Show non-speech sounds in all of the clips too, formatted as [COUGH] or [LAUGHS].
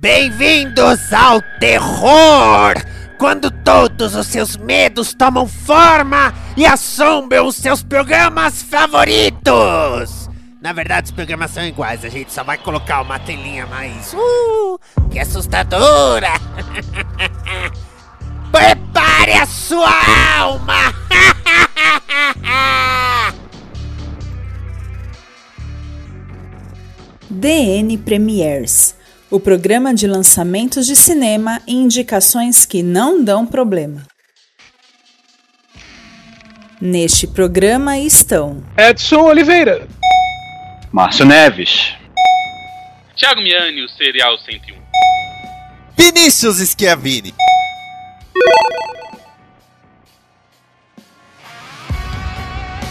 Bem-vindos ao terror! Quando todos os seus medos tomam forma e assombram os seus programas favoritos! Na verdade, os programas são iguais, a gente só vai colocar uma telinha mais. Uh, que assustadora! [LAUGHS] Prepare a sua alma! DN Premiers o programa de lançamentos de cinema e indicações que não dão problema. Neste programa estão Edson Oliveira, Márcio Neves, Thiago Miani, o Serial 101, Vinícius Schiavini.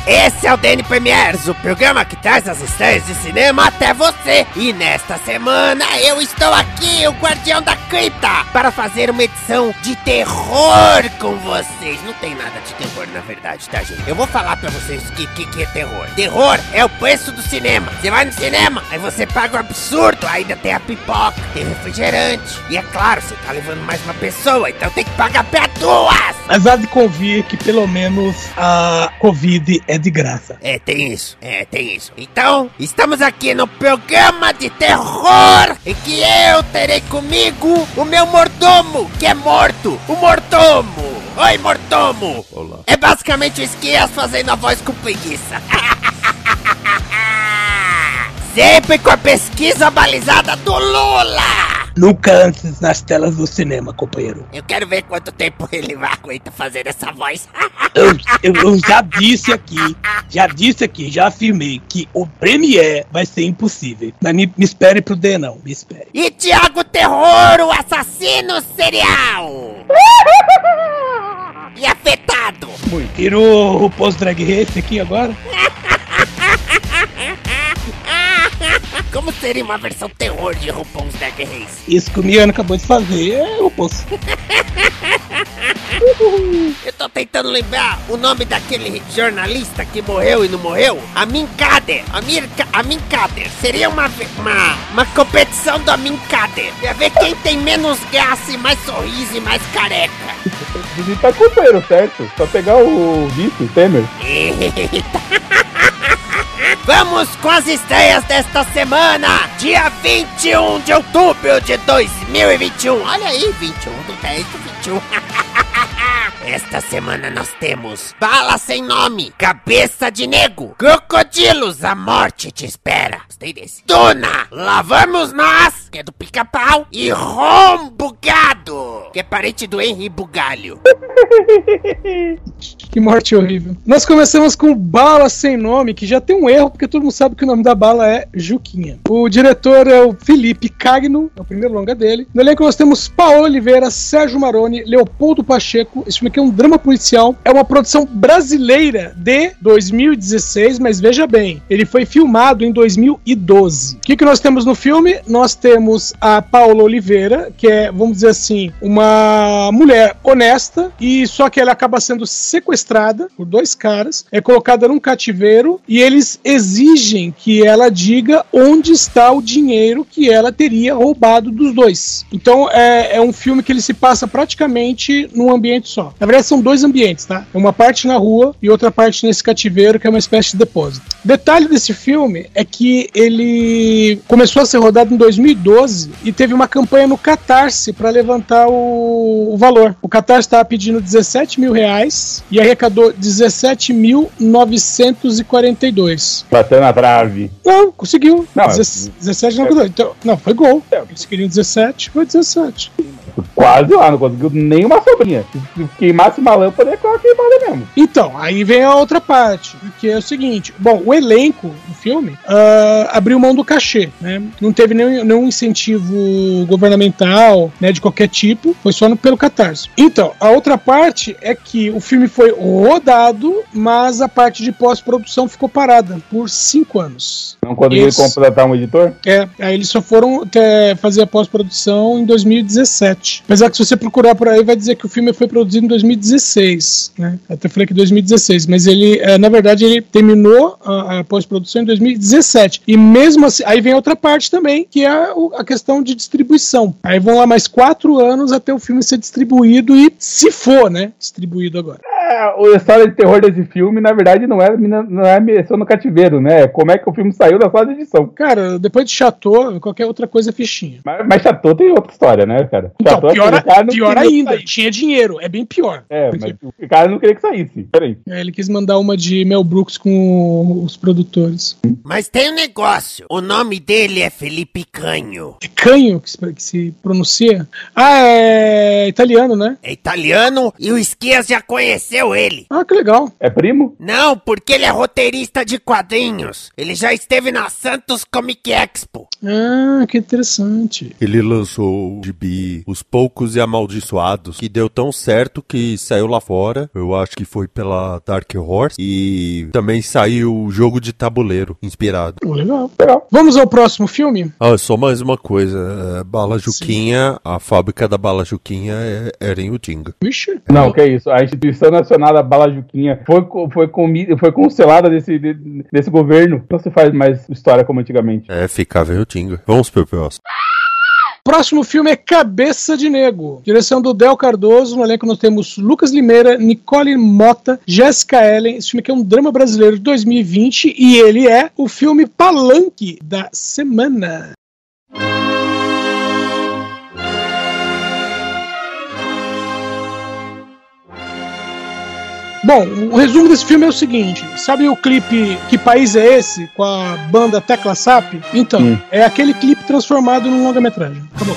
Esse é o DN Premiers, o programa que traz as estreias de cinema até você. E nesta semana eu estou aqui, o Guardião da Cripta, para fazer uma edição de terror com vocês. Não tem nada de terror, na verdade, tá, gente? Eu vou falar pra vocês o que, que, que é terror. Terror é o preço do cinema. Você vai no cinema, aí você paga um absurdo, ainda tem a pipoca, tem refrigerante. E é claro, você tá levando mais uma pessoa, então tem que pagar pra duas. Mas há de convir que pelo menos a Covid é de graça. É, tem isso. É, tem isso. Então, estamos aqui no programa de terror em que eu terei comigo o meu mordomo, que é morto. O mordomo. Oi, mordomo. Olá. É basicamente o Esquias fazendo a voz com preguiça. [LAUGHS] Sempre com a pesquisa balizada do Lula. Nunca antes nas telas do cinema, companheiro. Eu quero ver quanto tempo ele vai aguentar fazer essa voz. Eu, eu, eu já disse aqui, já disse aqui, já afirmei que o Premiere vai ser impossível. Mas me, me espere pro D, não. Me espere. E Tiago Terror, o assassino serial. E afetado. Muito. Tirou o post drag race aqui agora? [LAUGHS] Como seria uma versão terror de RuPaul's Drag Race? Isso que o Miano acabou de fazer é o post. [LAUGHS] Eu tô tentando lembrar o nome daquele jornalista que morreu e não morreu. Amin Kader. Amir, Ka- Amin Kader. Seria uma, uma, uma competição do Amin Kader. Pra ver quem tem menos graça e mais sorriso e mais careca. Visitar companheiro, certo? Só pegar o vice, o Temer. Eita. [LAUGHS] Vamos com as estreias desta semana, dia 21 de outubro de 2021. Olha aí, 21 do 10 do 21. Esta semana nós temos Bala Sem Nome, Cabeça de Nego, Crocodilos, A Morte Te Espera. Gostei desse. Duna, Lá Vamos Nós, é do Pica-Pau, e Rombo Gado, que é parente do Henry Bugalho. [LAUGHS] Que morte horrível. Nós começamos com Bala Sem Nome, que já tem um erro, porque todo mundo sabe que o nome da bala é Juquinha. O diretor é o Felipe Cagno, é o primeiro longa dele. No elenco nós temos Paola Oliveira, Sérgio Maroni, Leopoldo Pacheco. Esse filme aqui é um drama policial. É uma produção brasileira de 2016, mas veja bem, ele foi filmado em 2012. O que, que nós temos no filme? Nós temos a Paola Oliveira, que é, vamos dizer assim, uma mulher honesta, e só que ela acaba sendo sequestrada por dois caras, é colocada num cativeiro e eles exigem que ela diga onde está o dinheiro que ela teria roubado dos dois. Então é, é um filme que ele se passa praticamente num ambiente só. Na verdade, são dois ambientes, tá? É uma parte na rua e outra parte nesse cativeiro, que é uma espécie de depósito. Detalhe desse filme é que ele começou a ser rodado em 2002 2012 e teve uma campanha no Catarse para levantar o, o valor. O Catarse estava pedindo 17 mil reais e arrecadou 17.942. Bateu na trave. Não, conseguiu. Não, 17, 17 não, então, não, foi gol. Eles queriam 17, foi 17. Quase lá, não conseguiu nenhuma sobrinha. Se queimasse uma lâmpada, é claro queimada mesmo. Então, aí vem a outra parte, que é o seguinte: bom, o elenco do filme ah, abriu mão do cachê, né? Não teve nenhum, nenhum incentivo governamental, né, de qualquer tipo, foi só no, pelo catarse. Então, a outra parte é que o filme foi rodado, mas a parte de pós-produção ficou parada por cinco anos. Não conseguiu contratar um editor? É, aí eles só foram até fazer a pós-produção em 2017. Apesar que se você procurar por aí, vai dizer que o filme foi produzido em 2016, né? Até falei que 2016, mas ele, é, na verdade, ele terminou a, a pós-produção em 2017. E mesmo assim, aí vem outra parte também, que é a questão de distribuição. Aí vão lá mais quatro anos até o filme ser distribuído e, se for, né, distribuído agora. É, a história de terror desse filme, na verdade, não é, não é Missão no Cativeiro, né? Como é que o filme saiu da sala de edição. Cara, depois de Chateau, qualquer outra coisa é fichinha. Mas, mas Chateau tem outra história, né, cara? Então, Chateau é pior, cara pior ainda, saísse. tinha dinheiro, é bem pior. É, mas o cara não queria que saísse. Peraí. É, Ele quis mandar uma de Mel Brooks com os produtores. Mas tem um negócio. O nome dele é Felipe Canho. É Canho que se, que se pronuncia? Ah, é italiano, né? É italiano e o Esquias já conheceu ele. Ah, que legal. É primo? Não, porque ele é roteirista de quadrinhos. Ele já esteve na Santos Comic Expo. Ah, que interessante. Ele lançou o gibi Os Poucos e Amaldiçoados, que deu tão certo que saiu lá fora. Eu acho que foi pela Dark Horse. E também saiu o jogo de tabuleiro, inspirado. Oh, legal. Legal. Vamos ao próximo filme? Ah, só mais uma coisa. é, Bala Juquinha, a fábrica da Bala Juquinha é- era em Utinga. Vixe. Não, que isso. A instituição nacional da Bala Juquinha foi, foi, comi, foi cancelada desse, de- desse governo. Não se faz mais história como antigamente. É, ficava em Utinga. Vamos pro próximo. Próximo filme é Cabeça de Nego. Direção do Del Cardoso. No elenco nós temos Lucas Limeira, Nicole Mota, Jéssica Ellen. Esse filme aqui é um drama brasileiro de 2020 e ele é o filme Palanque da semana. Bom, o resumo desse filme é o seguinte: sabe o clipe Que País é Esse? com a banda Tecla Sap? Então, Hum. é aquele clipe transformado num longa-metragem. Acabou.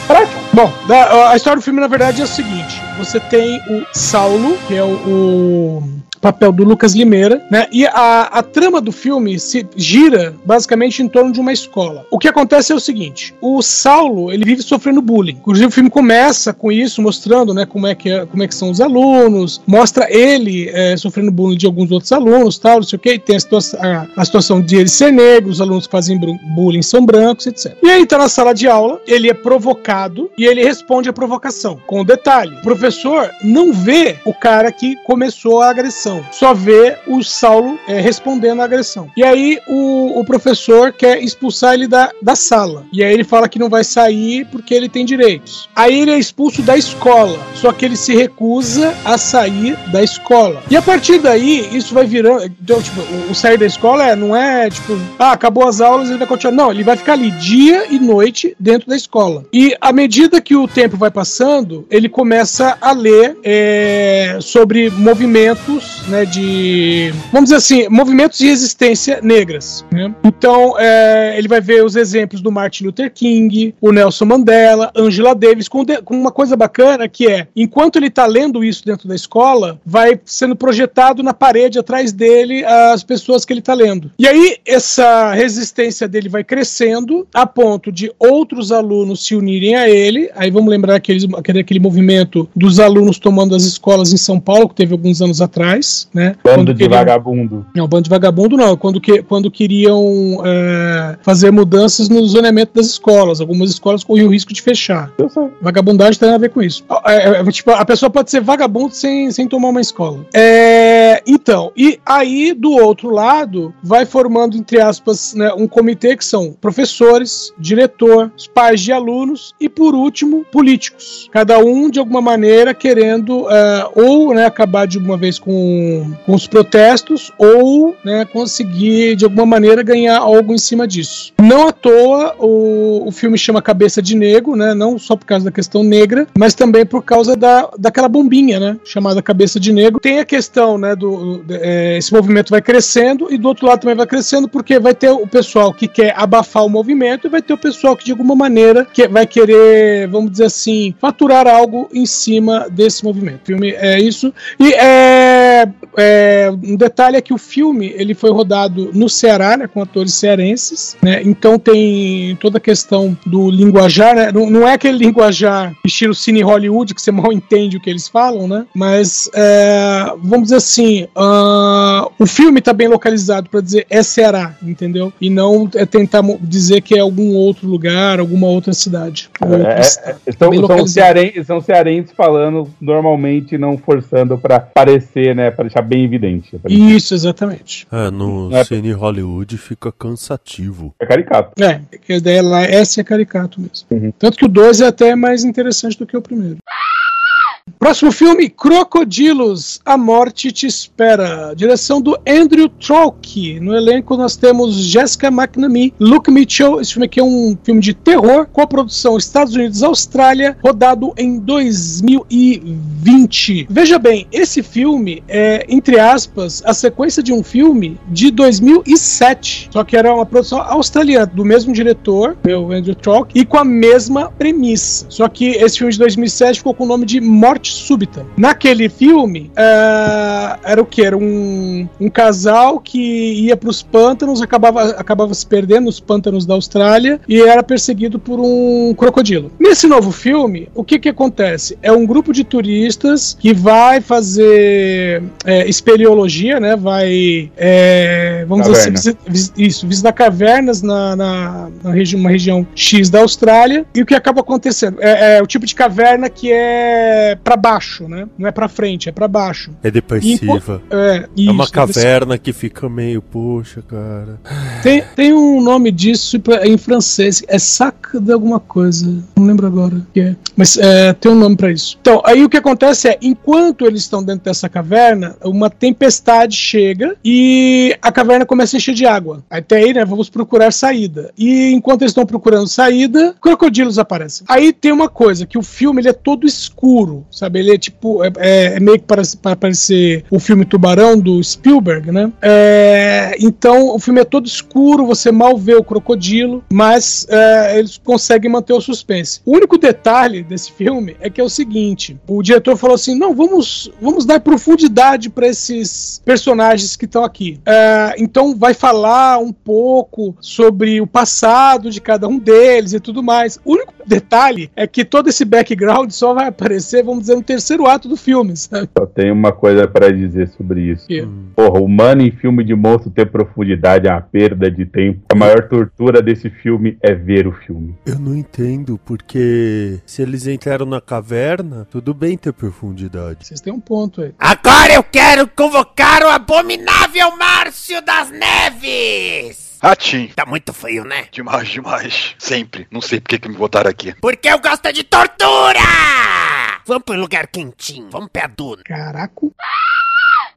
Bom, da- a história do filme, na verdade, é o seguinte: você tem o Saulo, que é o papel do Lucas Limeira, né? E a, a trama do filme se gira basicamente em torno de uma escola. O que acontece é o seguinte: o Saulo ele vive sofrendo bullying. Inclusive o filme começa com isso, mostrando, né, como é que é- como é que são os alunos, mostra ele é, sofrendo bullying de alguns outros alunos, tal, não sei o que. Tem a, situa- a- a situação de ele ser negro, os alunos que fazem bullying são brancos, etc. E aí tá na sala de aula, ele é provocado e ele responde a provocação. Com detalhe: o professor não vê o cara que começou a agressão, só vê o Saulo é, respondendo a agressão. E aí o, o professor quer expulsar ele da, da sala. E aí ele fala que não vai sair porque ele tem direitos. Aí ele é expulso da escola, só que ele se recusa a sair da escola. E a partir daí, isso vai virando. Então, tipo, o, o sair da escola é, não é tipo, ah, acabou as aulas, ele vai continuar. Não, ele vai ficar ali dia e noite dentro da escola. E à medida que o tempo vai passando, ele começa a ler é, sobre movimentos, né, de. Vamos dizer assim, movimentos de resistência negras. né? Então, é, ele vai ver os exemplos do Martin Luther King, o Nelson Mandela, Angela Davis, com, de- com uma coisa bacana que é, enquanto ele está lendo isso dentro da escola, vai sendo projetado na parede atrás dele as pessoas que ele está lendo. E aí, essa resistência dele vai crescendo a ponto de outros alunos se unirem a ele. Aí vamos lembrar aqueles, aquele, aquele movimento dos alunos tomando as escolas em São Paulo, que teve alguns anos atrás, né? Bando Quando de queriam- vagabundo. não, bando de vagabundo não. Quando, que, quando queriam é, fazer mudanças no zoneamento das escolas. Algumas escolas corriam o risco de fechar. Eu sei. Vagabundagem tem a ver com isso. É, é, tipo, a pessoa pode ser vagabundo sem, sem tomar uma escola. É, então, e aí do outro lado, vai formando, entre aspas, né, um comitê que são professores, diretor, pais de alunos e, por último, políticos. Cada um, de alguma maneira, querendo é, ou né, acabar de uma vez com com, os protestos ou né, conseguir de alguma maneira ganhar algo em cima disso. Não à toa o, o filme chama Cabeça de Negro, né, não só por causa da questão negra, mas também por causa da, daquela bombinha, né, chamada Cabeça de Negro. Tem a questão, né, do é, esse movimento vai crescendo e do outro lado também vai crescendo porque vai ter o pessoal que quer abafar o movimento e vai ter o pessoal que de alguma maneira que vai querer, vamos dizer assim, faturar algo em cima desse movimento. O filme é isso. E é, é, um detalhe é que o filme ele foi rodado no Ceará, né, com atores cearenses, né, então tem toda a questão do linguajar, né, não, não é aquele linguajar estilo cine Hollywood que você [LAUGHS] mal entende o que eles falam, né, mas é, vamos dizer assim, uh, o filme está bem localizado para dizer é Ceará, entendeu? E não é tentar dizer que é algum outro lugar, alguma outra cidade. É, é, é são, são, cearenses, são cearenses falando normalmente, não forçando para parecer, né, para deixar bem evidente. Isso, exatamente. É, no é, cine Hollywood fica cansativo. É caricato. É, a ideia lá, essa é caricato mesmo. Uhum. Tanto que o 2 é até mais interessante do que o primeiro. Próximo filme, Crocodilos, A Morte Te Espera. Direção do Andrew Trolk. No elenco nós temos Jessica McNamee, Luke Mitchell. Esse filme aqui é um filme de terror com a produção Estados Unidos-Austrália, rodado em 2020. Veja bem, esse filme é, entre aspas, a sequência de um filme de 2007. Só que era uma produção australiana, do mesmo diretor, o Andrew Trolk, e com a mesma premissa. Só que esse filme de 2007 ficou com o nome de Morte morte súbita. Naquele filme, uh, era o que? Era um, um casal que ia para os pântanos, acabava, acabava se perdendo nos pântanos da Austrália e era perseguido por um crocodilo. Nesse novo filme, o que que acontece? É um grupo de turistas que vai fazer é, espeleologia, né? Vai, é, vamos Caverna. dizer assim, isso, visitar cavernas na, na, na regi uma região X da Austrália. E o que acaba acontecendo? É, é o tipo de caverna que é para baixo, né? Não é para frente, é para baixo. É depressiva. E, é, isso, é uma caverna que fica meio, poxa, cara. Tem, tem um nome disso em francês, é sac de alguma coisa, não lembro agora o que é, mas é, tem um nome para isso. Então, aí o que acontece é, enquanto eles estão dentro dessa caverna, uma tempestade chega e a caverna começa a encher de água. Até aí, né, vamos procurar saída. E enquanto eles estão procurando saída, crocodilos aparecem. Aí tem uma coisa, que o filme ele é todo escuro, sabe? Ele é tipo, é, é, é meio que para, parecer o filme Tubarão do Spielberg, né? É, então o filme é todo escuro, você mal vê o crocodilo, mas é, eles conseguem manter o suspense. O único detalhe desse filme é que é o seguinte: o diretor falou assim, não, vamos, vamos dar profundidade para esses personagens que estão aqui. É, então vai falar um pouco sobre o passado de cada um deles e tudo mais. O único detalhe é que todo esse background só vai aparecer, vamos dizer, no terceiro ato do filme, sabe? Só tenho uma coisa para dizer sobre isso. Que? Porra, humano em filme de monstro ter profundidade é uma perda de tempo. A maior tortura desse filme é ver o filme. Eu não entendo, porque se eles entraram na caverna, tudo bem ter profundidade. Vocês têm um ponto aí. Agora eu quero convocar o abominável Márcio das Neves! Ratinho. Tá muito feio, né? Demais, demais. Sempre. Não sei por que, que me botaram aqui. Porque eu gosto de tortura! Vamos pro lugar quentinho. Vamos pra Duna. Caraca.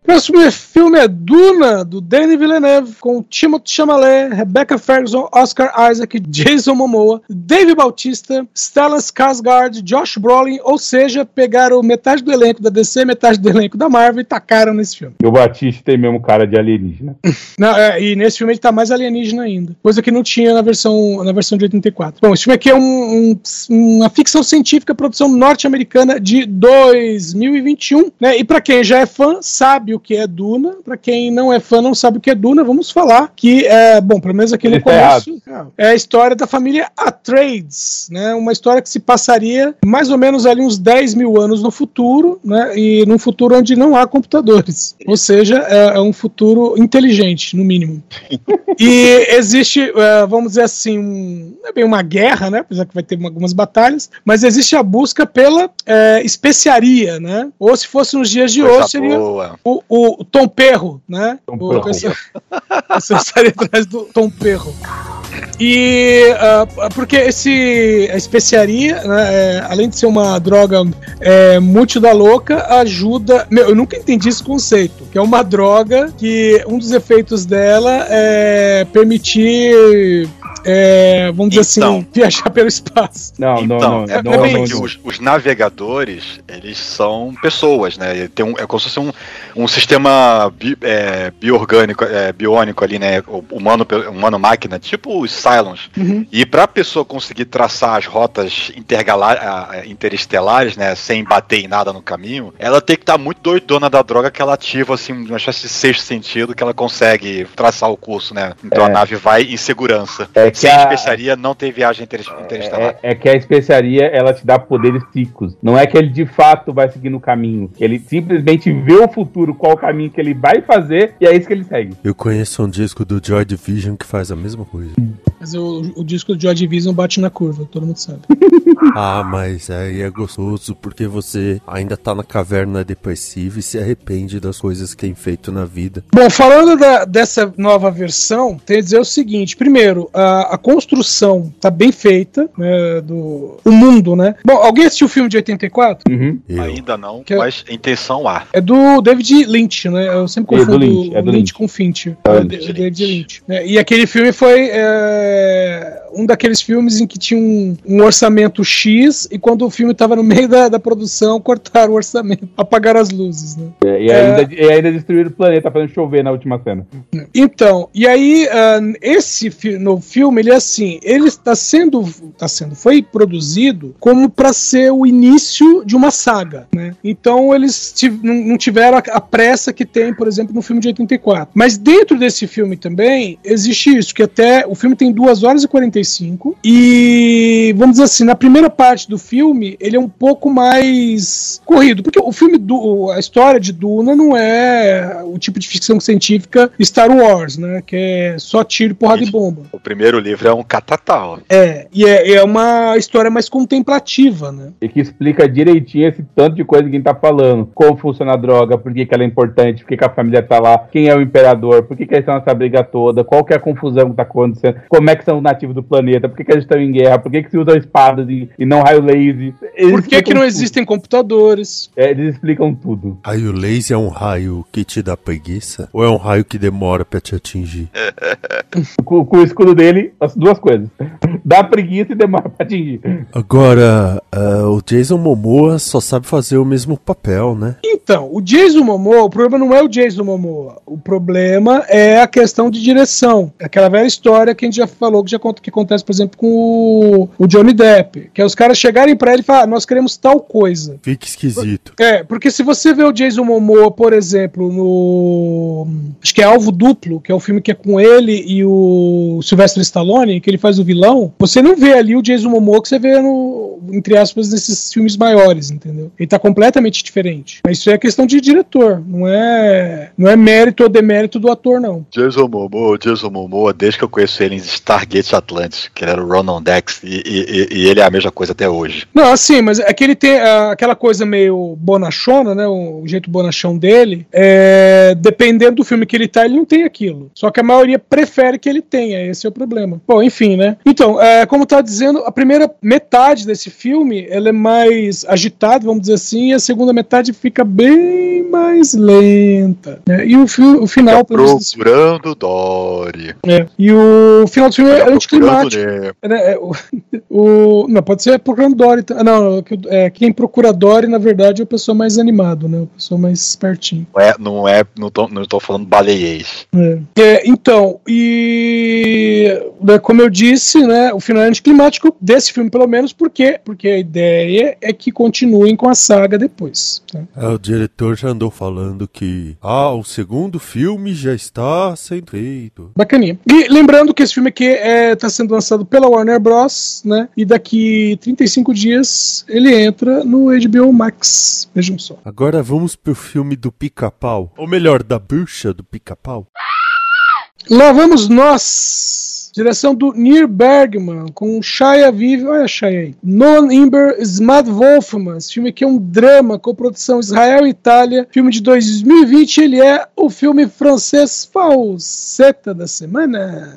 Próximo filme é Duna, do Danny Villeneuve, com Timothée Chalamet, Rebecca Ferguson, Oscar Isaac, Jason Momoa, Dave Bautista, Stellan Skarsgård, Josh Brolin, ou seja, pegaram metade do elenco da DC, metade do elenco da Marvel e tacaram nesse filme. E o Batista tem mesmo cara de alienígena. [LAUGHS] não, é, e nesse filme ele tá mais alienígena ainda, coisa que não tinha na versão, na versão de 84. Bom, esse filme aqui é um, um, uma ficção científica, produção norte-americana de 2021, né? E para quem já é fã, sabe o que é Duna. Para quem não é fã, não sabe o que é Duna, vamos falar que é, bom, pelo menos aqui no tá começo, é a história da família Atreides, né? Uma história que se passaria mais ou menos ali uns 10 mil anos no futuro, né? E num futuro onde não há computadores. Ou seja, é, é um futuro inteligente, no mínimo. e existe, é, vamos dizer assim, um, é bem uma guerra, né? Apesar que vai ter algumas batalhas, mas existe a busca pela é, especiaria, né? Ou se fosse nos dias de Coisa hoje, seria o, o Tom Perro, né? Tom o Perro. pessoal [LAUGHS] estaria atrás do Tom Perro. E ah, porque esse a especiaria, né, é, além de ser uma droga é, multi da louca, ajuda. Meu, eu nunca entendi esse conceito. Que é uma droga que um dos efeitos dela é permitir. É, vamos dizer Então. assim, viajar pelo espaço. Não, Então, não, é, não, não, normalmente não, não. Os, os navegadores, eles são pessoas, né? Tem um, é como se fosse um, um sistema bi, é, bioorgânico, é, biônico ali, né? o- Humano, humano-máquina, tipo os Cylons. Uhum. E para a pessoa conseguir traçar as rotas interestelares, né, sem bater em nada no caminho, ela tem que estar muito doidona da droga que ela ativa assim uma espécie de sexto sentido que ela consegue traçar o curso, né? Então É. a nave vai em segurança. É que Sem a- especiaria não tem viagem interes- interestelar. É, é que a especiaria ela te dá poderes psíquicos. Não é que ele de fato vai seguir no caminho. Ele simplesmente vê o futuro, qual o caminho que ele vai fazer, e é isso que ele segue. Eu conheço um disco do Joy Division que faz a mesma coisa. Mas o, o disco do Joy Division bate na curva, todo mundo sabe. [LAUGHS] Ah, mas aí é gostoso porque você ainda tá na caverna depressiva e se arrepende das coisas que tem feito na vida. Bom, falando da- dessa nova versão, tem que dizer o seguinte: primeiro, a, a construção tá bem feita, né, do o mundo, né? Bom, alguém assistiu o filme de 84? Uhum. Ainda não, Que- mas intenção há. É do David Lynch, né? Eu sempre É, do confundo Lynch, é do Lynch, Lynch. com Fincher. É, É, do de- Lynch. David Lynch. né? E aquele filme foi é, um daqueles filmes em que tinha um, um orçamento X e quando o filme tava no meio da, da produção, cortaram o orçamento, [LAUGHS] apagaram as luzes, né? É, E ainda, e ainda destruíram o planeta fazendo chover na última cena. Então, e aí, ah, esse fi no filme, ele é assim, ele está sendo, tá sendo, foi produzido como para ser o início de uma saga, né? Então eles não tiveram a, pressa que tem, por exemplo, no filme de 84. Mas dentro desse filme também existe isso, que até o filme tem 2 horas e 45 e vamos dizer assim, na primeira parte do filme, ele é um pouco mais corrido, porque o filme do a história de Duna não é o tipo de ficção científica Star Wars, né, que é só tiro, porrada e bomba. O primeiro livro é um catatal. É, e é, é uma história mais contemplativa, né? E que explica direitinho esse tanto de coisa que a gente tá falando. Como funciona a droga, por que, que ela é importante, por que, que a família tá lá, quem é o imperador, por que, que eles estão nessa briga toda, qual que é a confusão que tá acontecendo, como é que são os nativos do planeta, por que, que eles estão em guerra, por que, que se usam espadas e, e não raio laser. Eles Por que, que não tudo. existem computadores? É, eles explicam tudo. Raio laser é um raio que te dá preguiça? Ou é um raio que demora pra te atingir? [LAUGHS] Com, com o escudo dele, as duas coisas. Dá preguiça e demora pra atingir. Agora, ah, o Jason Momoa só sabe fazer o mesmo papel, né? Então, o Jason Momoa, o problema não é o Jason Momoa. O problema é a questão de direção. Aquela velha história que a gente já falou que, já, conta- que acontece, por exemplo, com o, o Johnny Depp. Que é os caras chegarem pra ele e falar, ah, nós queremos tal coisa. Fica esquisito. É, porque se você vê o Jason Momoa, por exemplo, no. Acho que é Alvo Duplo, que é o filme que é com ele e o Sylvester Stallone, que ele faz o vilão, você não vê ali o Jason Momoa que você vê no. Entre aspas, nesses filmes maiores, entendeu? Ele tá completamente diferente. Mas isso é questão de diretor, não é. Não é mérito ou demérito do ator, não. Jason Momoa, Jason Momoa, desde que eu conheço ele em Stargate Atlantis, que ele era o Ronan Dex, e, e- e ele é a mesma coisa até hoje. Não, assim, mas é que ele tem ah, aquela coisa meio bonachona, né? O jeito bonachão dele. É, dependendo do filme que ele tá, ele não tem aquilo. Só que a maioria prefere que ele tenha, esse é o problema. Bom, enfim, né? Então, é, como tá dizendo, a primeira metade desse filme ela é mais agitada, vamos dizer assim, e a segunda metade fica bem mais lenta. né? E o, fi- o final, desse Procurando Dory. é. E o final do filme é Procurando anticlimático. É, né, é, o, [LAUGHS] o- não, pode ser procurando Dory. tá- Não, que- é, quem procura Dory, na verdade, é o pessoa mais animado, né? O pessoa mais espertinho. Não é, não é, não tô, não tô falando baleiês. É. É, então, e né, como eu disse, né, o final é anticlimático desse filme, pelo menos, por quê? Porque a ideia é que continuem com a saga depois. tá? É, o diretor já andou falando que, ah, o segundo filme já está sendo feito. Bacaninha. E lembrando que esse filme aqui está sendo lançado pela Warner Bros, né? E daqui 35 dias ele entra no HBO Max. Vejam só. Agora vamos pro filme do pica-pau. Ou melhor, da bruxa do pica-pau. Lá vamos nós. Direção do Neil Bergman, com Shia Vive, olha a Shia aí. Nolan Imber, Smad Wolfman. Esse filme aqui é um drama com produção Israel e Itália. Filme de 2020, ele é o filme francês falseta da semana.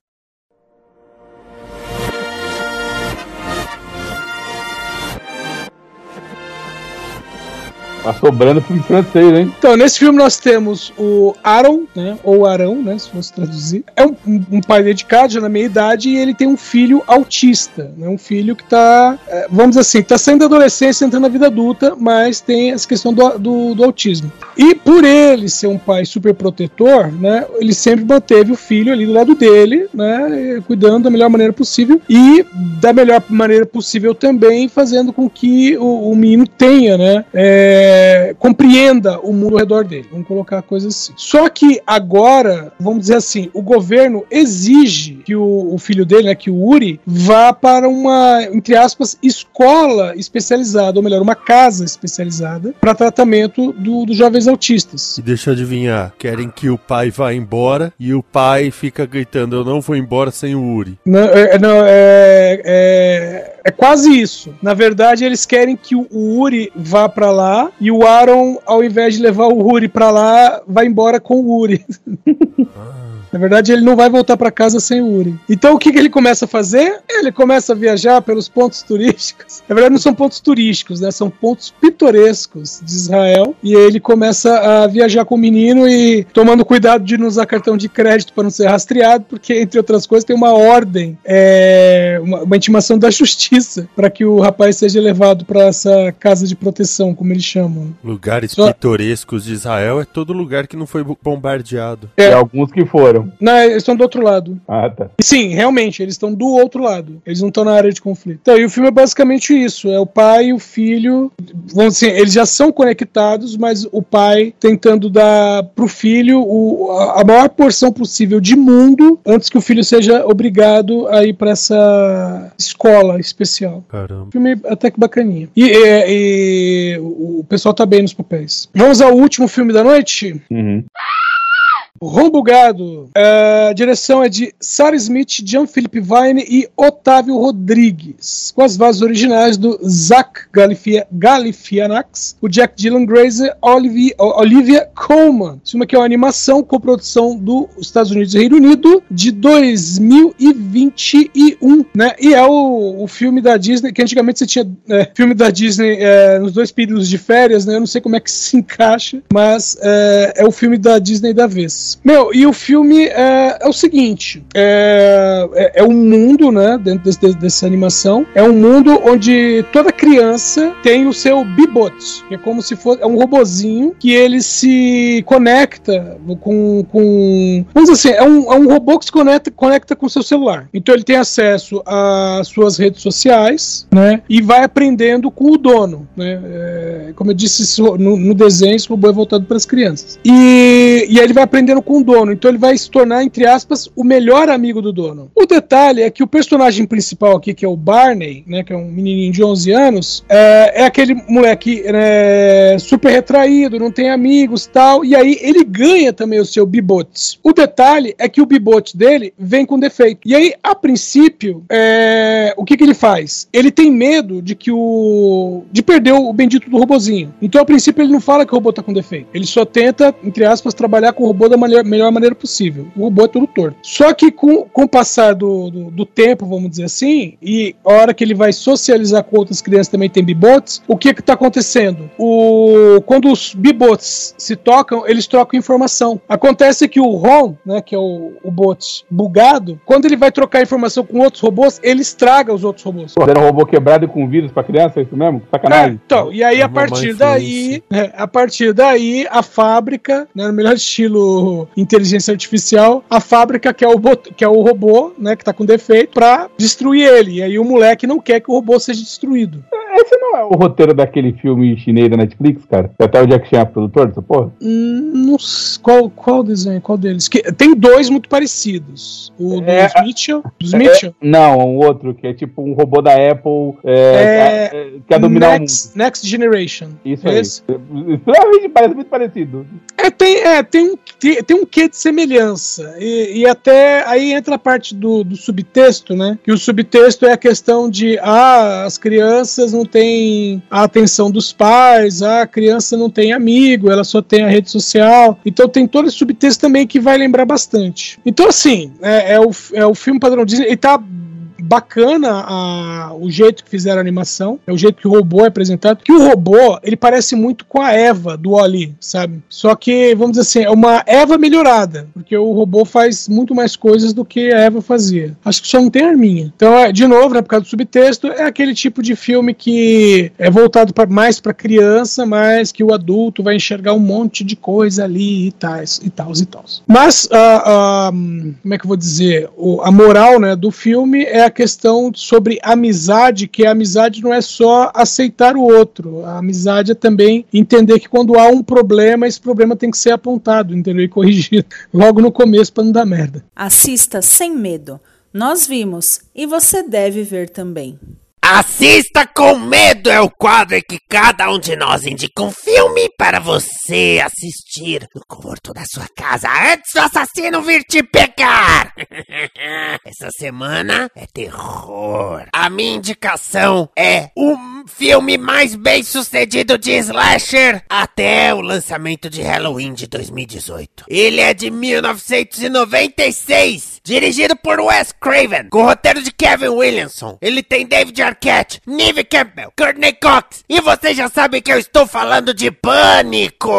Tá sobrando filme francês, hein? Então, nesse filme nós temos o Aaron, né? Ou Arão, né? Se fosse traduzir. É um, um pai dedicado, já na meia idade, e ele tem um filho autista, né? Um filho que tá, é, vamos dizer assim, tá saindo da adolescência, entrando na vida adulta, mas tem essa questão do, do, do autismo. E por ele ser um pai super protetor, né? Ele sempre manteve o filho ali do lado dele, né? Cuidando da melhor maneira possível e da melhor maneira possível também fazendo com que o, o menino tenha, né? É, compreenda o mundo ao redor dele. Vamos colocar a coisa assim. Só que agora, vamos dizer assim, o governo exige que o, o filho dele, né, que o Uri, vá para uma, entre aspas, escola especializada, ou melhor, uma casa especializada para tratamento do, dos jovens autistas. E deixa eu adivinhar, querem que o pai vá embora e o pai fica gritando: Eu não vou embora sem o Uri. Não, é, não, é, é, é quase isso. Na verdade, eles querem que o Uri vá para lá e o Aaron, ao invés de levar o Uri pra lá, vai embora com o Uri. [LAUGHS] Na verdade, ele não vai voltar para casa sem o Uri. Então, o que, que ele começa a fazer? Ele começa a viajar pelos pontos turísticos. [LAUGHS] Na verdade, não são pontos turísticos, né? São pontos pitorescos de Israel. E aí ele começa a viajar com o menino e tomando cuidado de não usar cartão de crédito para não ser rastreado, porque, entre outras coisas, tem uma ordem, é, uma, uma intimação da [LAUGHS] justiça para que o rapaz seja levado para essa casa de proteção, como eles chamam. Lugares Só- pitorescos de Israel é todo lugar que não foi bombardeado. É. E alguns que foram. Não, eles estão do outro lado. Ah, tá. E sim, realmente, eles estão do outro lado. Eles não estão na área de conflito. Então, e o filme é basicamente isso: é o pai e o filho. Vamos dizer, eles já são conectados, mas o pai tentando dar pro filho o- a a maior porção possível de mundo antes que o filho seja obrigado a ir para essa escola especial. Caramba. Filme até que bacaninha. E, é, e o o pessoal tá bem nos papéis. Vamos ao último filme da noite? Uhum. Rombugado. É, a direção é de Sarah Smith, Jean-Philippe Vine e Otávio Rodrigues. Com as vozes originais do Zach Galifia- Galifianax, o Jack Dylan Grazer, Olivia, Olivia Colman. Esse filme aqui é uma animação com produção dos Estados Unidos e Reino Unido de 2021, né? E é o, o filme da Disney, que antigamente você tinha é, filme da Disney é, nos dois períodos de férias, né? Eu não sei como é que se encaixa, mas é, é o filme da Disney da vez. Meu, e o filme é, é o seguinte: é, é, é um mundo, né? Dentro desse- desse- dessa animação, é um mundo onde toda criança tem o seu Bibot, que é como se fosse é um robozinho que ele se conecta com. com vamos dizer assim, é um, é um robô que se conecta, conecta com o seu celular. Então ele tem acesso às suas redes sociais, né? E vai aprendendo com o dono, né? É, como eu disse no, no desenho, esse robô é voltado para as crianças. E, e aí ele vai aprendendo com o dono. Então ele vai se tornar, entre aspas, o melhor amigo do dono. O detalhe é que o personagem principal aqui, que é o Barney, né? Que é um menininho de 11 anos, é, é aquele moleque né, super retraído, não tem amigos tal. E aí ele ganha também o seu Bibot. O detalhe é que o Bibot dele vem com defeito. E aí, a princípio, é, o que, que ele faz? Ele tem medo de que o. de perder o bendito do robozinho. Então, a princípio, ele não fala que o robô tá com defeito. Ele só tenta, entre aspas, trabalhar com o robô da maneira- melhor maneira possível. O robô é todo torto. Só que com, com o passar do, do, do tempo, vamos dizer assim, e a hora que ele vai socializar com outras crianças também tem bibots, o que que tá acontecendo? O, quando os bibots se tocam, eles trocam informação. Acontece que o Ron, né, que é o, o bot bugado, quando ele vai trocar informação com outros robôs, ele estraga os outros robôs. Pô, Era um robô quebrado e com vírus pra criança, é isso mesmo? É, Sacanagem. então, e aí É a partir daí, é, a partir daí, a fábrica, né, no melhor estilo inteligência artificial, a fábrica que é o, que é o robô, né, que tá com defeito, pra destruir ele. E aí o moleque não quer que o robô seja destruído. Esse não é o roteiro daquele filme chinês da Netflix, cara? Que Até o Jack Chan é produtor dessa porra? Hum, qual, qual desenho? Qual deles? Que, tem dois muito parecidos. O dos É, Mitchell. Dos Mitchell. É, não, um outro, que é tipo um robô da Apple é, É, que- é, quer dominar o mundo. Next, Next Generation. Isso aí. Esse? Extremamente parece muito parecido. É, tem, é, tem, um, tem, tem um quê de semelhança. E, e até aí entra a parte do, do subtexto, né? Que o subtexto é a questão de ah, as crianças não têm a atenção dos pais, a criança não tem amigo, ela só tem a rede social. Então tem todo esse subtexto também que vai lembrar bastante. Então, assim, é, é o, é o filme padrão Disney. E tá bacana a- o jeito que fizeram a animação, é o jeito que o robô é apresentado, que o robô, ele parece muito com a Eva do Oli, sabe? Só que, vamos dizer assim, é uma Eva melhorada, porque o robô faz muito mais coisas do que a Eva fazia. Acho que só não tem arminha. Então, é, de novo, né, por causa do subtexto, é aquele tipo de filme que é voltado pra, mais para criança, mas que o adulto vai enxergar um monte de coisa ali e tais, e tal, e tal. Mas, ah, ah, como é que eu vou dizer? O- a moral né, do filme é questão sobre amizade, que a amizade não é só aceitar o outro. A amizade é também entender que quando há um problema, esse problema tem que ser apontado, entendeu? E corrigido [LAUGHS] logo no começo para não dar merda. Assista sem medo. Nós vimos e você deve ver também. Assista com medo é o quadro em que cada um de nós indica um filme para você assistir no conforto da sua casa antes do assassino vir te pegar. [LAUGHS] Essa semana é terror. A minha indicação é o filme mais bem sucedido de slasher até o lançamento de Halloween de 2018. Ele é de 1996, dirigido por Wes Craven, com roteiro de Kevin Williamson. Ele tem David Arquette, Neve Campbell, Courtney Cox e vocês já sabem que eu estou falando de Pânico.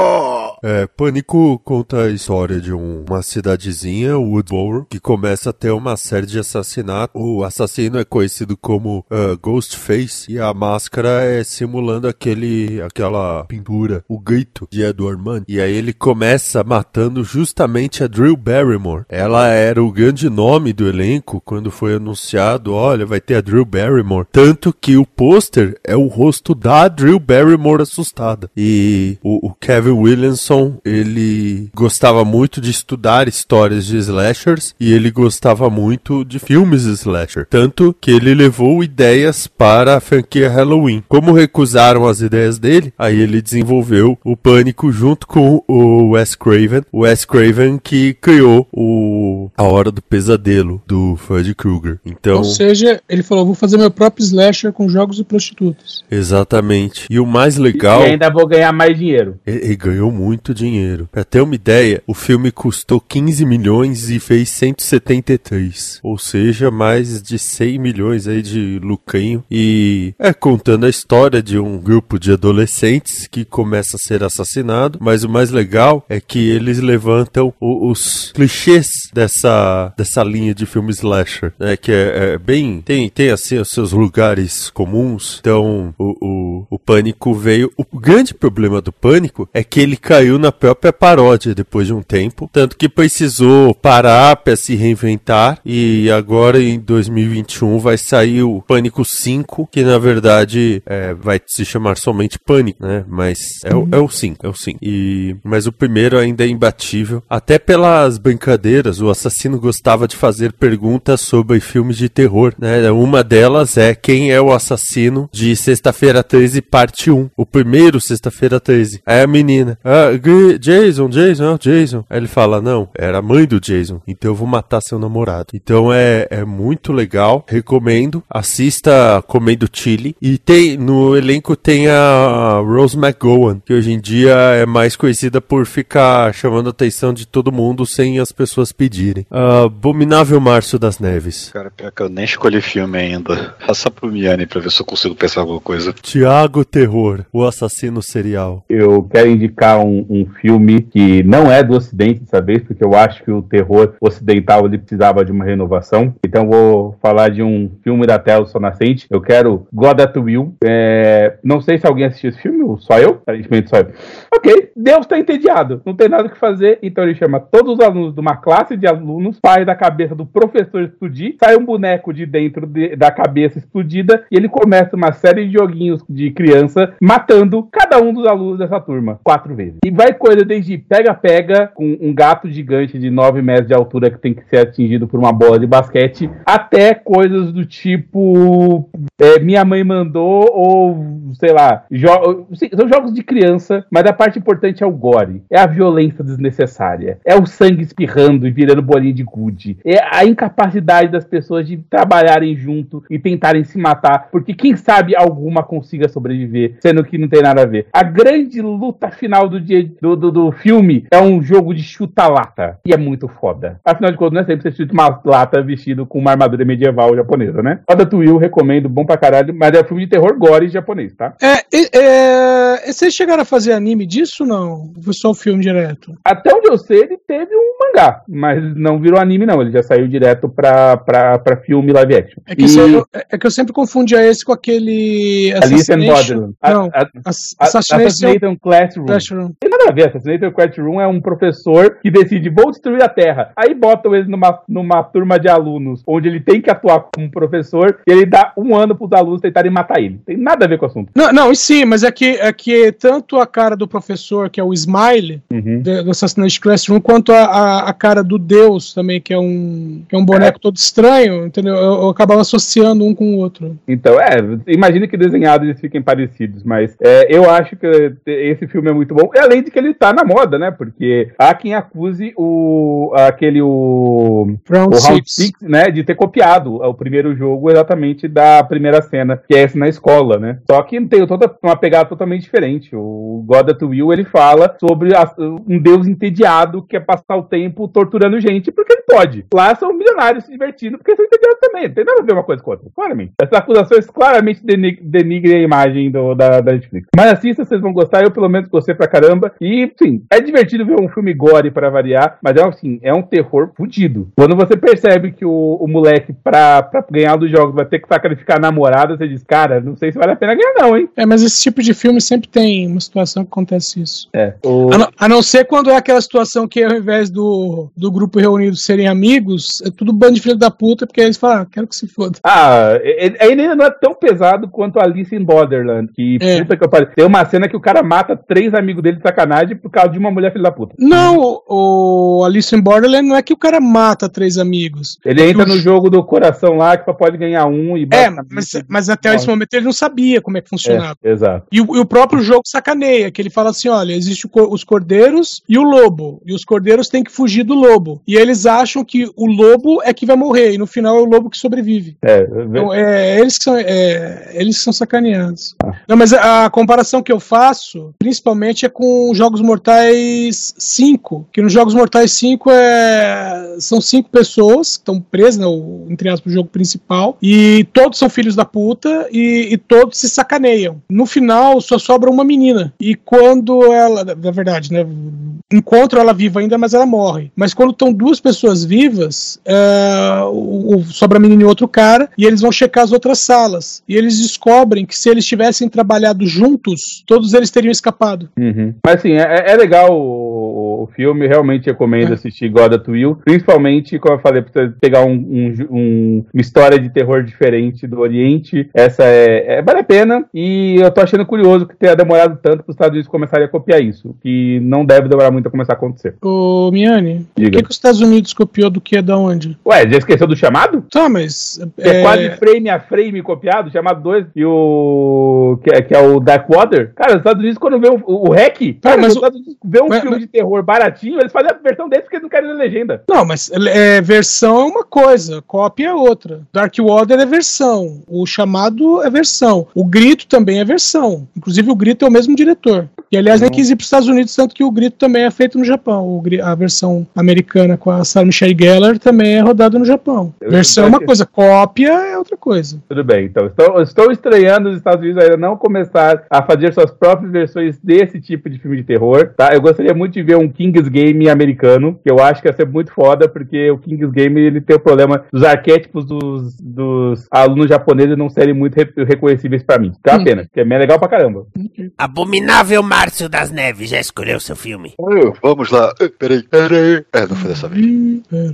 É, Pânico conta a história de um- uma cidadezinha, Woodboro, que começa a ter uma série de assassinatos. O assassino é conhecido como ah, Ghostface e a máscara é simulando aquele, aquela pintura, o grito de Edward Munn. E aí ele começa matando justamente a Drew Barrymore. Ela era o grande nome do elenco quando foi anunciado, olha, vai ter a Drew Barrymore. Tanto que o pôster é o rosto da Drew Barrymore assustada. E o, o Kevin Williamson, ele gostava muito de estudar histórias de slashers e ele gostava muito de filmes slasher. Tanto que ele levou ideias para a franquia Halloween. Como recusaram as ideias dele, aí ele desenvolveu o Pânico junto com o Wes Craven. O Wes Craven que criou o A Hora do Pesadelo do Freddy Krueger. Então, Ou seja, ele falou: vou fazer meu próprio slasher com jogos e prostitutas. exatamente. E o mais legal. E ainda vou ganhar mais dinheiro. Ele, ele ganhou muito dinheiro. Pra ter uma ideia, o filme custou 15 milhões e fez 173. Ou seja, mais de 100 milhões aí de lucrinho. E é contando a história de um grupo de adolescentes que começa a ser assassinado. Mas o mais legal é que eles levantam o- os clichês dessa, dessa linha de filme slasher. Né, que é, é bem. Tem, tem assim os seus lugares comuns. Então, o, o, o pânico veio. O grande problema do pânico é que ele caiu na própria paródia depois de um tempo. Tanto que precisou parar para se reinventar. E agora em 2021 vai sair o Pânico 5, que na verdade é, vai se chamar somente Pânico, né? Mas é, o- é o 5, é o 5. E, mas o primeiro ainda é imbatível. Até pelas brincadeiras, o assassino gostava de fazer perguntas sobre filmes de terror, né? Uma delas é quem é o assassino de Sexta-feira 13, parte 1. O primeiro Sexta-feira 13. Aí a menina, ah, Jason, Jason, é o Jason. Aí ele fala, não, era a mãe do Jason, então eu vou matar seu namorado. Então é, é muito legal, recomendo. Assista Comendo Chile. E tem, no elenco tem a Rose McGowan, que hoje em dia é mais conhecida por ficar chamando a atenção de todo mundo sem as pessoas pedirem. Abominável Márcio das Neves. Cara, pior que eu nem escolhi filme ainda. Passa pro Miane pra ver se eu consigo pensar alguma coisa. Tiago Terror, o assassino serial. Eu quero indicar um, um filme que não é do Ocidente dessa vez, porque eu acho que o terror ocidental ele precisava de uma renovação. Então vou falar de um filme da tela só nascente. Eu quero God at Will. É, não sei se alguém assistiu esse filme, ou só eu? Aparentemente só eu. Ok, Deus tá entediado, não tem nada o que fazer, então ele chama todos os alunos de uma classe de alunos para faz da cabeça do professor explodir, sai um boneco de dentro de- da cabeça explodida e ele começa uma série de joguinhos de criança matando cada um dos alunos dessa turma quatro vezes. E vai coisa desde pega-pega com um gato gigante de 9 metros de altura que tem que ser atingido por uma bola de basquete, até coisas do tipo é, minha mãe mandou ou sei lá, jo- são jogos de criança, mas a parte importante é o gore, é a violência desnecessária, é o sangue espirrando e virando bolinha de gude, é a incapacidade das pessoas de trabalharem junto e tentarem se matar, porque quem sabe alguma consiga sobreviver, sendo que não tem nada a ver. A grande luta final do dia do, do, do filme é um jogo de chuta-lata, e é muito foda. Afinal de contas, não é sempre você chuta uma lata vestido com uma armadura medieval japonesa, né? Oda to Will, recomendo, bom pra caralho, mas é um filme de terror gore japonês, tá? É, e- é, vocês chegaram a fazer anime disso ou não? Foi só o filme direto? Até onde eu sei, ele teve um mangá, mas não virou anime, não. Ele já saiu direto pra, pra, pra filme live action. É que, E eu, é que eu sempre confundia esse com aquele. Alice Assassination- Borderland. Não, a- Ass- a- Assassination Classroom. Classroom. Tem nada a ver, Assassination Classroom é um professor que decide, vou destruir a Terra. Aí botam ele numa, numa turma de alunos, onde ele tem que atuar como professor, e ele dá um ano pros alunos tentarem matar ele. Tem nada a ver com o assunto. Não, não, e sim, mas é que, é que tanto a cara do professor, que é o Smile, Uhum. do Assassination Classroom, quanto a, a, a cara do Deus também, que é um, que é um boneco todo estranho, entendeu? Eu, eu acabava associando um com o outro. Então, é, imagina que desenhados eles fiquem parecidos, mas é, eu acho que esse filme é muito bom, e além de que ele tá na moda, né? Porque há quem acuse o aquele o, Round o Round Six. Six, né, de ter copiado o primeiro jogo exatamente da primeira cena, que é essa na escola, né? Só que tem toda uma pegada totalmente diferente. O God of Will ele fala sobre a- um deus entediado que quer passar o tempo torturando gente porque ele pode. Lá são milionários se divertindo porque são entediados também. Não tem nada a ver uma coisa com outra, claramente. Essas acusações claramente deni- denigrem a imagem do- da, da Netflix. Mas assista, vocês vão gostar. Eu, pelo menos, gostei pra caramba. E, sim, é divertido ver um filme gore pra variar, mas é assim, é um terror fudido. Quando você percebe que o, o moleque, pra, pra ganhar dos jogos, vai ter que sacrificar a namorada, você diz, cara, não sei se vale a pena ganhar, não, hein? É, mas esse tipo de filme sempre tem uma situação que acontece isso. É. O... A não, a não ser quando é aquela situação que ao invés do, do grupo reunido serem amigos, é tudo bando de filho da puta, porque eles falam, ah, quero que se foda. Ah, ele ele ainda não é tão pesado quanto Alice in Borderland. Que É. puta que eu pariu. Tem uma cena que o cara mata três amigos dele de sacanagem por causa de uma mulher filha da puta. Não, o, o Alice in Borderland não é que o cara mata três amigos. Ele entra no jogo do coração lá que só pode ganhar um e É, mas, mas até esse momento ele não sabia como é que funcionava. É, exato. E o, e o próprio jogo sacaneia, que ele fala assim: olha, existe o os cordeiros e o lobo. E os cordeiros têm que fugir do lobo. E eles acham que o lobo é que vai morrer. E no final é o lobo que sobrevive. É, Então, é, eles são, é, eles são sacaneados. Não, mas a, a comparação que eu faço, principalmente, é com Jogos Mortais 5. Que nos Jogos Mortais 5 é, são cinco pessoas que estão presas, né, entre aspas, o jogo principal. E todos são filhos da puta e, e todos se sacaneiam. No final, só sobra uma menina. E quando ela, na verdade, né? Encontram ela viva ainda, mas ela morre. Mas quando estão duas pessoas vivas, é, o, o- sobra a menina e outro cara, e eles vão checar as outras salas. E eles descobrem que se eles tivessem trabalhado juntos, todos eles teriam escapado. Uhum. Mas assim, é, é legal o, o filme, realmente recomendo assistir God of Will. Principalmente, como eu falei, pra você pegar um, um- um- uma história de terror diferente do Oriente. Essa é, é- vale a pena. E eu tô achando curioso que tenha demorado tanto para os Estados Unidos começarem a copiar isso. Que não deve demorar muito a começar a acontecer. Ô, Miane, o Diga. que, que os Estados Unidos copiou do que é da onde? Ué, já esqueceu do chamado? Tá, mas. É, quase frame a frame copiado, chamado 2, e o. Que é, que é o Dark Water. Cara, os Estados Unidos, quando vê o, o, hack, cara, mas os Estados Unidos vê um mas- filme de terror baratinho, eles fazem a versão deles porque eles não querem ler legenda. Não, mas é, versão é uma coisa, cópia é outra. Dark Water é versão, o chamado é versão, o grito também é versão. Inclusive o grito é o mesmo diretor. E aliás, nem quis ir para os Estados Unidos, tanto que o grito também é feito no Japão. O a versão americana com a Sarah Michelle Gellar também é rodada no Japão. Eu versão é uma acho- coisa, cópia é outra coisa. Tudo bem, então. Estou, estou estranhando os Estados Unidos ainda não começar a fazer suas próprias versões desse tipo de filme de terror, tá? Eu gostaria muito de ver um King's Game americano, que eu acho que ia ser muito foda, porque o King's Game ele tem o problema dos arquétipos dos, dos alunos japoneses não serem muito re- reconhecíveis pra mim. Que é uma pena, que é bem legal pra caramba. Abominável Márcio das Neves, já escolheu seu filme? Vamos lá. Peraí, peraí. É, não foi dessa vez.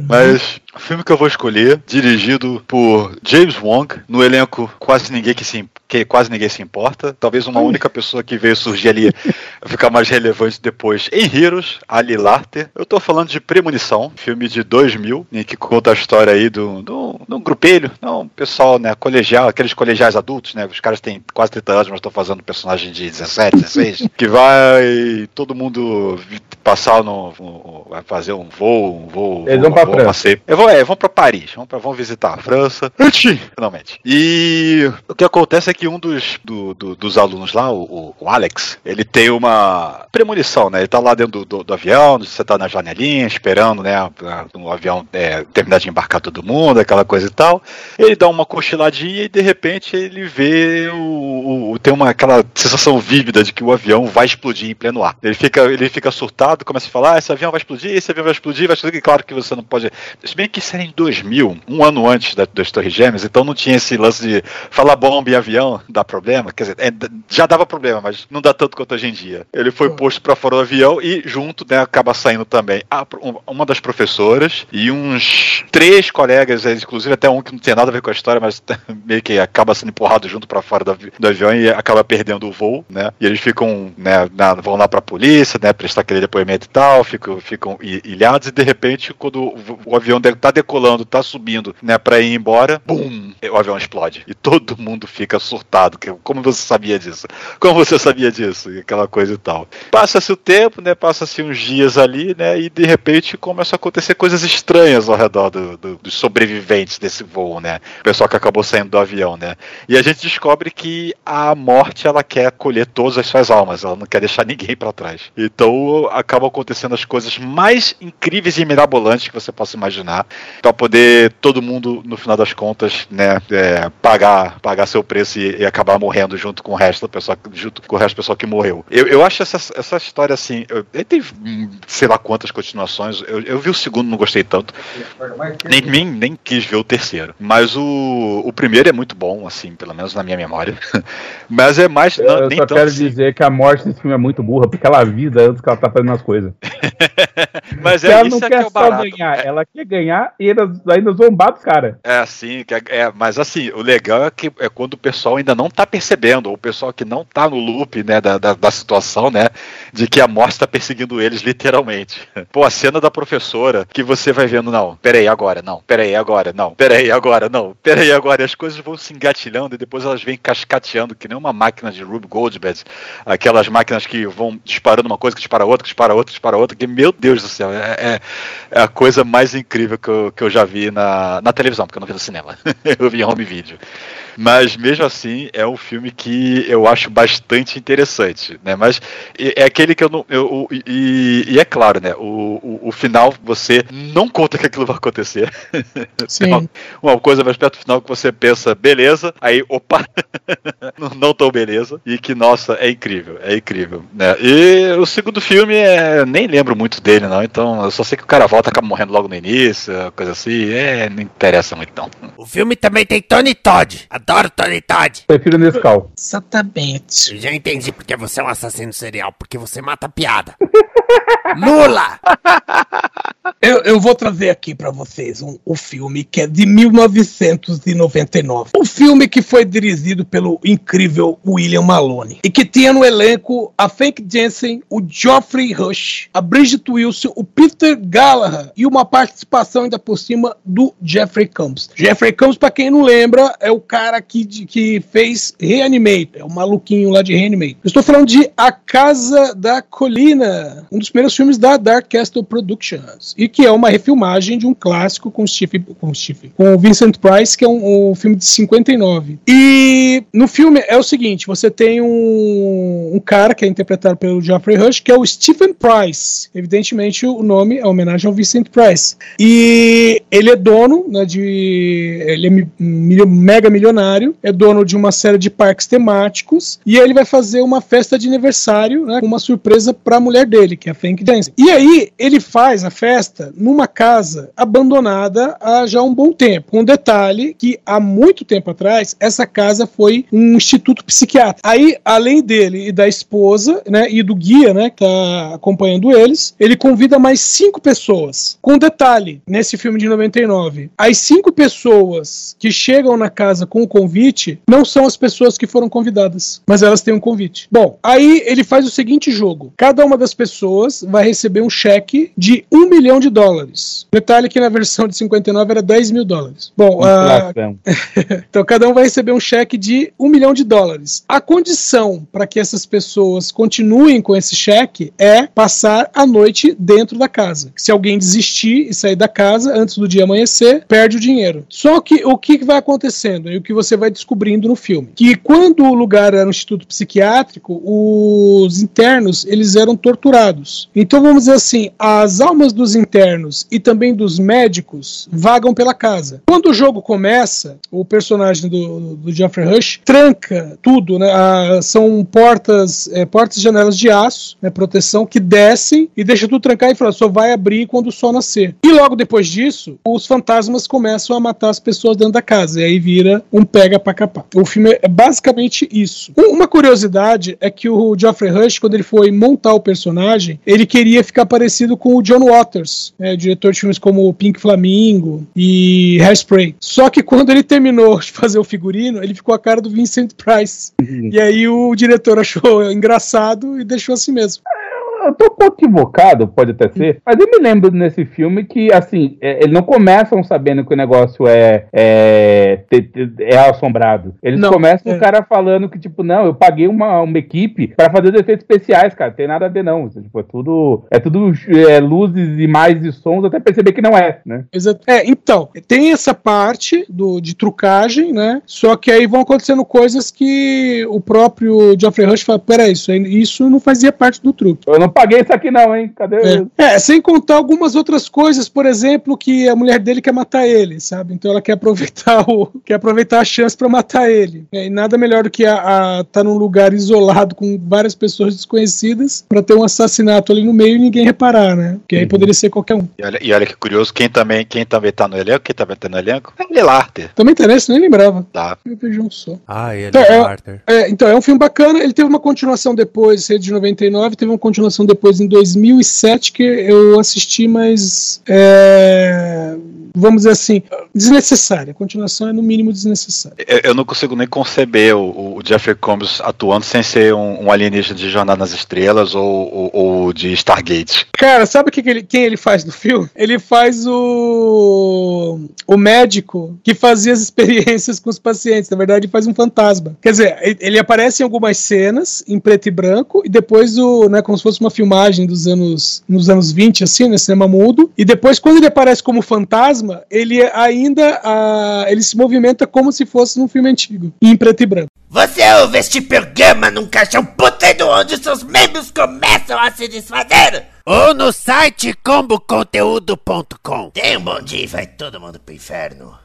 Mas o filme que eu vou escolher, dirigido por James Wong, no elenco quase ninguém que se que quase ninguém se importa. Talvez uma única pessoa que veio surgir ali [LAUGHS] ficar mais relevante depois em Heroes, Ali Larter. Eu tô falando de Premonição, filme de 2000, em que conta a história aí do, do, do grupelho, não, pessoal, né, colegial, aqueles colegiais adultos, né, os caras têm quase 30 anos, mas estão fazendo personagem de 17, 16, [LAUGHS] que vai todo mundo passar no, no- vai fazer um voo, um voo, Eles um vão pra voo, França. passeio. É, vão, é, vão pra Paris, vão, pra, vão visitar a França, finalmente. E o que acontece é que um dos, do- do- dos alunos lá, o, o Alex, ele tem uma premonição, né? Ele tá lá dentro do, do- avião, você tá na janelinha, esperando, né, o avião é, terminar de embarcar todo mundo, aquela coisa e tal. Ele dá uma cochiladinha e de repente ele vê o, o- tem uma aquela sensação vívida de que o avião vai explodir em pleno ar. Ele fica, ele fica surtado, começa a falar, ah, esse avião vai explodir, esse avião vai explodir, vai explodir. E claro que você não pode. Se bem que isso era em 2000, um ano antes da- das Torres Gêmeas, então não tinha esse lance de falar bomba em avião, dá problema. Quer dizer, é, já dava problema, mas não dá tanto quanto hoje em dia. Ele foi posto pra fora do avião e junto, né, acaba saindo também a- um- uma das professoras e uns três colegas, é, inclusive até um que não tem nada a ver com a história, mas [LAUGHS] meio que acaba sendo empurrado junto pra fora do, avi- do avião e acaba perdendo o voo, né? E eles ficam, né, na- vão lá pra polícia, né, prestar aquele depoimento e tal, ficam, ficam ilhados e de repente quando o, o avião de- tá decolando, tá subindo, né, pra ir embora, bum, o avião explode e todo mundo fica surtado. Como você sabia disso? Como você sabia disso? E aquela coisa e tal. Passa-se o tempo, né? Passa-se uns dias ali, né? E de repente começam a acontecer coisas estranhas ao redor do- do- dos sobreviventes desse voo, né? O pessoal que acabou saindo do avião, né? E a gente descobre que a morte ela quer colher todas as suas almas, ela não quer deixar ninguém pra trás. Então acabam acontecendo as coisas mais incríveis e mirabolantes que você possa imaginar, pra poder todo mundo no final das contas, né, é, pagar pagar seu preço e, e acabar morrendo junto com o resto do pessoal, junto com o resto do pessoal que morreu. Eu, eu acho essa, essa história assim, eu, ele teve hum, sei lá quantas continuações. Eu, eu vi o segundo, não gostei tanto. Nem, nem, nem quis ver o terceiro. Mas o, o primeiro é muito bom, assim, pelo menos na minha memória. [LAUGHS] Mas é mais. Eu, não- eu nem só tanto quero assim. dizer que a morte desse filme é muito burra, porque ela avisa antes que ela tá fazendo as coisas. [LAUGHS] Mas é ela isso não é que quer é o só barato. ganhar, ela quer ganhar e ainda, ainda zombar dos caras. É assim, é, mas assim, o legal é que é quando o pessoal ainda não tá percebendo, ou o pessoal que não tá no loop, né, da, da, da situação, né, de que a morte tá perseguindo eles literalmente. [LAUGHS] Pô, a cena da professora, que você vai vendo, não, peraí agora, não, peraí agora, não, peraí agora, não, peraí agora, e as coisas vão se engatilhando e depois elas vêm cascateando, que nem uma máquina de Rube Goldberg, aquelas máquinas que vão disparando uma coisa, que dispara outra, que dispara outra, que dispara outra, que, meu Deus do céu, é, é- é a coisa mais incrível que eu, que eu já vi na, na televisão, porque eu não vi no cinema. [LAUGHS] eu vi em home video. Mas mesmo assim, é um filme que eu acho bastante interessante, né? Mas é é aquele que eu não. Eu, o- e, e é claro, né? O, o, o final você não conta que aquilo vai acontecer. [LAUGHS] Sim. Tem uma, uma coisa mais perto do final que você pensa, beleza, aí, opa, [LAUGHS] não- não tão beleza. E que, nossa, é incrível, é incrível. Né? E o segundo filme, é, nem lembro muito dele, não. Então, eu só sei que o cara volta, acaba morrendo logo no início, coisa assim. É, não interessa muito, não. O filme também tem Tony Todd. Adoro Tony Todd. Prefiro Nescau. Exatamente. Eu já entendi porque você é um assassino serial, porque você mata a piada. [LAUGHS] Lula! Eu, eu vou trazer aqui pra vocês um, o filme que é de 1999. Um filme que foi dirigido pelo incrível William Maloney e que tinha no elenco a Frank Jensen, o Geoffrey Rush, a Bridget Wilson, o Peter Gallagher e uma participação ainda por cima do Jeffrey Combs. Jeffrey Combs, pra quem não lembra, é o cara que, de- que fez Reanimate, é o maluquinho lá de Reanimate. Estou falando de A Casa da Colina, um dos primeiros filmes da Dark Castle Productions, e que é uma refilmagem de um clássico com Steve, com Steve, com o Vincent Price, que é um, um filme de 59. E no filme é o seguinte, você tem um, um cara que é interpretado pelo Geoffrey Rush, que é o Stephen Price. Evidentemente o nome é homenagem ao Vincent Price. E ele é dono né, de... ele é mega milionário milionário, é dono de uma série de parques temáticos, e ele vai fazer uma festa de aniversário, né, com uma surpresa para a mulher dele, que é a Frank Jensen. E aí ele faz a festa numa casa abandonada há já um bom tempo. Um detalhe que há muito tempo atrás essa casa foi um instituto psiquiátrico. Aí, além dele e da esposa, né, e do guia, né, que tá acompanhando eles, ele convida mais cinco pessoas. Com detalhe, nesse filme de 99, as cinco pessoas que chegam na casa com o convite não são as pessoas que foram convidadas, mas elas têm um convite. Bom, aí ele faz o seguinte jogo: cada uma das pessoas vai receber um cheque de um milhão de dólares. Detalhe que na versão de 59 era 10 mil dólares. Bom, uh, [LAUGHS] então cada um vai receber um cheque de um milhão de dólares. A condição para que essas pessoas continuem com esse cheque é passar a noite dentro da casa. Se alguém desistir e sair da casa antes do dia amanhecer, perde o dinheiro. Só que o que vai acontecendo e o que você vai descobrindo no filme, que quando o lugar era um instituto psiquiátrico, os internos eles eram torturados. Então vamos dizer assim, as almas dos internos e também dos médicos vagam pela casa. Quando o jogo começa, o personagem do, do Geoffrey Rush tranca tudo, né? Ah, são portas, é, portas e janelas de aço, né, proteção, que descem e deixa tudo trancar e fala, só vai abrir quando o sol nascer. E logo depois disso, os fantasmas começam a matar as pessoas dentro da casa, e aí vira um pega pra capar. O filme é basicamente isso. Uma curiosidade é que o Geoffrey Rush, quando ele foi montar o personagem, ele queria ficar parecido com o John Waters, né, diretor de filmes como Pink Flamingo e Hairspray. Só que quando ele terminou de fazer o figurino, ele ficou a cara do Vincent Price. Uhum. E aí o diretor achou engraçado e deixou assim mesmo eu tô um pouco equivocado, pode até ser, mas eu me lembro nesse filme que, assim, é, eles não começam sabendo que o negócio é, é, é assombrado. Eles não, começam é. o cara falando que, tipo, não, eu paguei uma, uma equipe para fazer os efeitos especiais, cara, tem nada a ver não. Tipo, é tudo, é tudo é, luzes, imagens e sons, até perceber que não é, né? Exato. É, então, tem essa parte do, de trucagem, né? Só que aí vão acontecendo coisas que o próprio Geoffrey Rush fala, peraí, isso, isso não fazia parte do truque. Eu não paguei isso aqui não, hein? Cadê? É. é. sem contar algumas outras coisas, por exemplo, que a mulher dele quer matar ele, sabe? Então ela quer aproveitar o, [LAUGHS] quer aproveitar a chance para matar ele. É, e nada melhor do que a, a tá num lugar isolado com várias pessoas desconhecidas para ter um assassinato ali no meio e ninguém reparar, né? Que aí uhum. poderia ser qualquer um. E olha, e olha, que curioso, quem também, quem também tá no elenco, quem também tá no elenco, é Lillarter. Também interessa, nem lembrava. Tá. Eu vejo um só. Ah, ele então, é, é, então, é um filme bacana, ele teve uma continuação depois, de 99, teve uma continuação depois em 2007 que eu assisti, mas é, vamos dizer assim, desnecessária. A continuação é no mínimo desnecessária. Eu, eu não consigo nem conceber o, o, Jeffrey Combs atuando sem ser um, um alienígena de Jornada nas Estrelas ou, ou, ou de Stargate. Cara, sabe que que ele, quem ele faz no filme? Ele faz o o médico que fazia as experiências com os pacientes. Na verdade, ele faz um fantasma. Quer dizer, ele aparece em algumas cenas em preto e branco e depois o, né, como se fosse uma filmagem dos anos nos anos 20 assim, né, cinema mudo. E depois quando ele aparece como fantasma, ele ainda uh, ele se movimenta como se fosse num filme antigo, em preto e branco. Você ouve este programa num caixão puteiro onde seus membros começam a se desfazer? Ou no site comboconteúdo.com. Tenha um bom dia e vai todo mundo pro inferno.